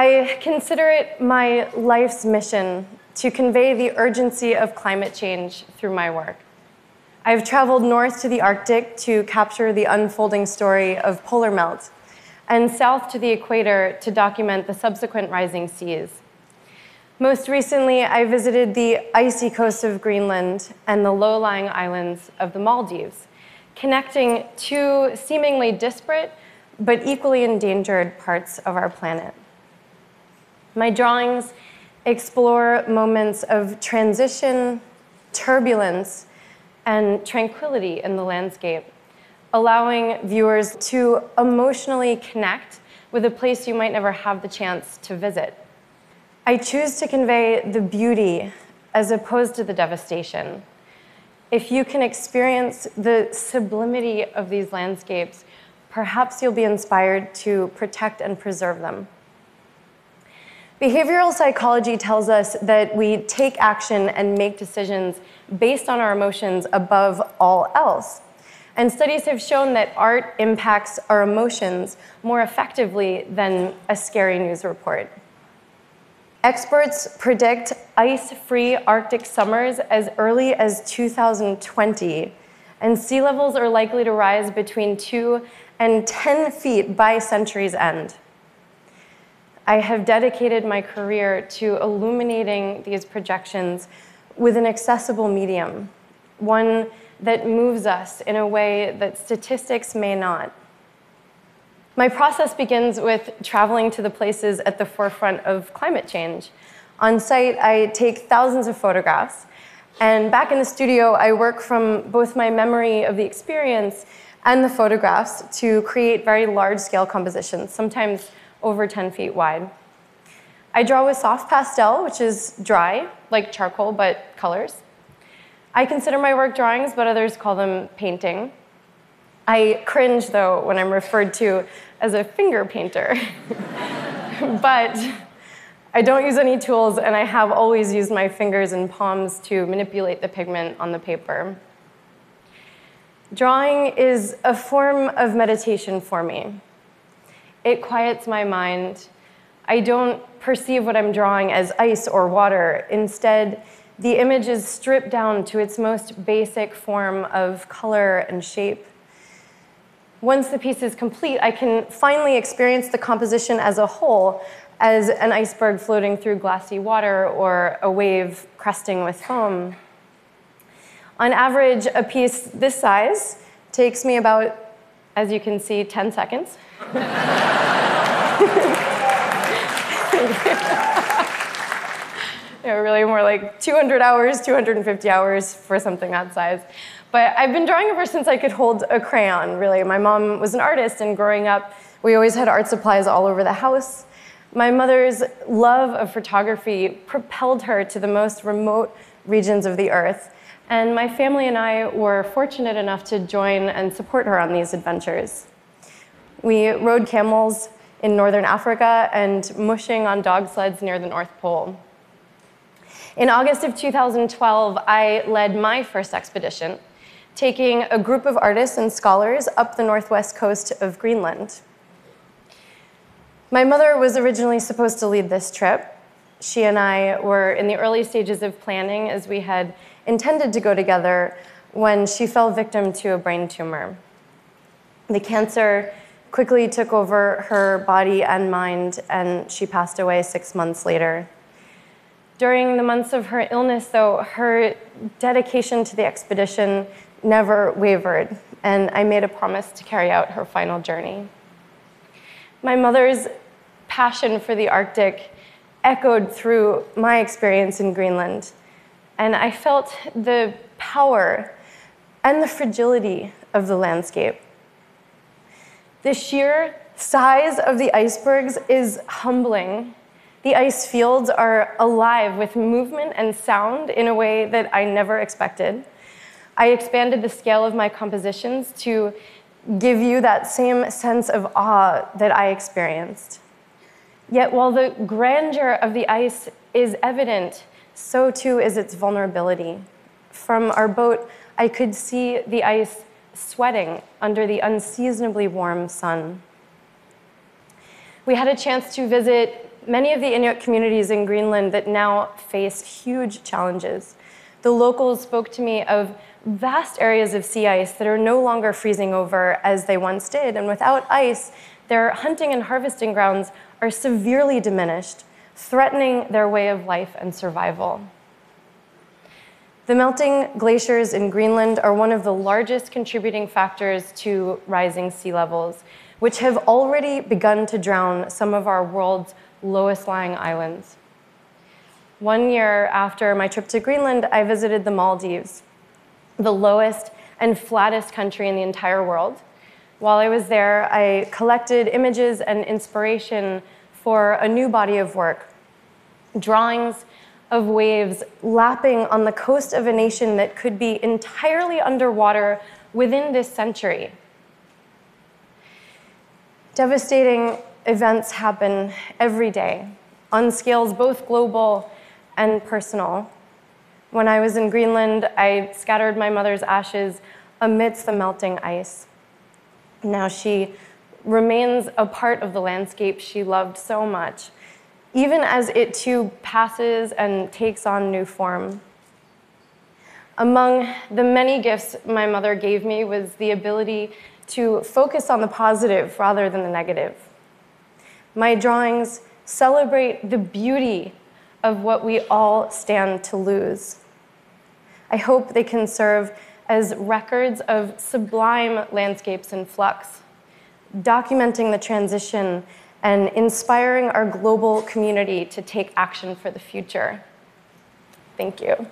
I consider it my life's mission to convey the urgency of climate change through my work. I've traveled north to the Arctic to capture the unfolding story of polar melt, and south to the equator to document the subsequent rising seas. Most recently, I visited the icy coast of Greenland and the low lying islands of the Maldives, connecting two seemingly disparate but equally endangered parts of our planet. My drawings explore moments of transition, turbulence, and tranquility in the landscape, allowing viewers to emotionally connect with a place you might never have the chance to visit. I choose to convey the beauty as opposed to the devastation. If you can experience the sublimity of these landscapes, perhaps you'll be inspired to protect and preserve them. Behavioral psychology tells us that we take action and make decisions based on our emotions above all else. And studies have shown that art impacts our emotions more effectively than a scary news report. Experts predict ice free Arctic summers as early as 2020, and sea levels are likely to rise between 2 and 10 feet by century's end. I have dedicated my career to illuminating these projections with an accessible medium, one that moves us in a way that statistics may not. My process begins with traveling to the places at the forefront of climate change. On site, I take thousands of photographs, and back in the studio, I work from both my memory of the experience and the photographs to create very large scale compositions, sometimes over 10 feet wide. I draw with soft pastel, which is dry, like charcoal, but colors. I consider my work drawings, but others call them painting. I cringe, though, when I'm referred to as a finger painter. but I don't use any tools, and I have always used my fingers and palms to manipulate the pigment on the paper. Drawing is a form of meditation for me. It quiets my mind. I don't perceive what I'm drawing as ice or water. Instead, the image is stripped down to its most basic form of color and shape. Once the piece is complete, I can finally experience the composition as a whole, as an iceberg floating through glassy water or a wave cresting with foam. On average, a piece this size takes me about, as you can see, 10 seconds. yeah, really more like 200 hours, 250 hours for something that size. But I've been drawing ever since I could hold a crayon, really. My mom was an artist, and growing up, we always had art supplies all over the house. My mother's love of photography propelled her to the most remote regions of the earth. And my family and I were fortunate enough to join and support her on these adventures. We rode camels in northern Africa and mushing on dog sleds near the North Pole. In August of 2012, I led my first expedition taking a group of artists and scholars up the northwest coast of Greenland. My mother was originally supposed to lead this trip. She and I were in the early stages of planning as we had intended to go together when she fell victim to a brain tumor. The cancer quickly took over her body and mind, and she passed away six months later. During the months of her illness, though, her dedication to the expedition never wavered, and I made a promise to carry out her final journey. My mother's passion for the Arctic echoed through my experience in Greenland, and I felt the power and the fragility of the landscape. The sheer size of the icebergs is humbling. The ice fields are alive with movement and sound in a way that I never expected. I expanded the scale of my compositions to give you that same sense of awe that I experienced. Yet, while the grandeur of the ice is evident, so too is its vulnerability. From our boat, I could see the ice sweating under the unseasonably warm sun. We had a chance to visit many of the Inuit communities in Greenland that now face huge challenges. The locals spoke to me of vast areas of sea ice that are no longer freezing over as they once did, and without ice, their hunting and harvesting grounds are severely diminished, threatening their way of life and survival. The melting glaciers in Greenland are one of the largest contributing factors to rising sea levels, which have already begun to drown some of our world's lowest lying islands. One year after my trip to Greenland, I visited the Maldives, the lowest and flattest country in the entire world. While I was there, I collected images and inspiration for a new body of work drawings of waves lapping on the coast of a nation that could be entirely underwater within this century. Devastating events happen every day on scales both global and personal. When I was in Greenland, I scattered my mother's ashes amidst the melting ice. Now she remains a part of the landscape she loved so much, even as it too passes and takes on new form. Among the many gifts my mother gave me was the ability to focus on the positive rather than the negative. My drawings celebrate the beauty of what we all stand to lose. I hope they can serve as records of sublime landscapes in flux, documenting the transition and inspiring our global community to take action for the future. Thank you.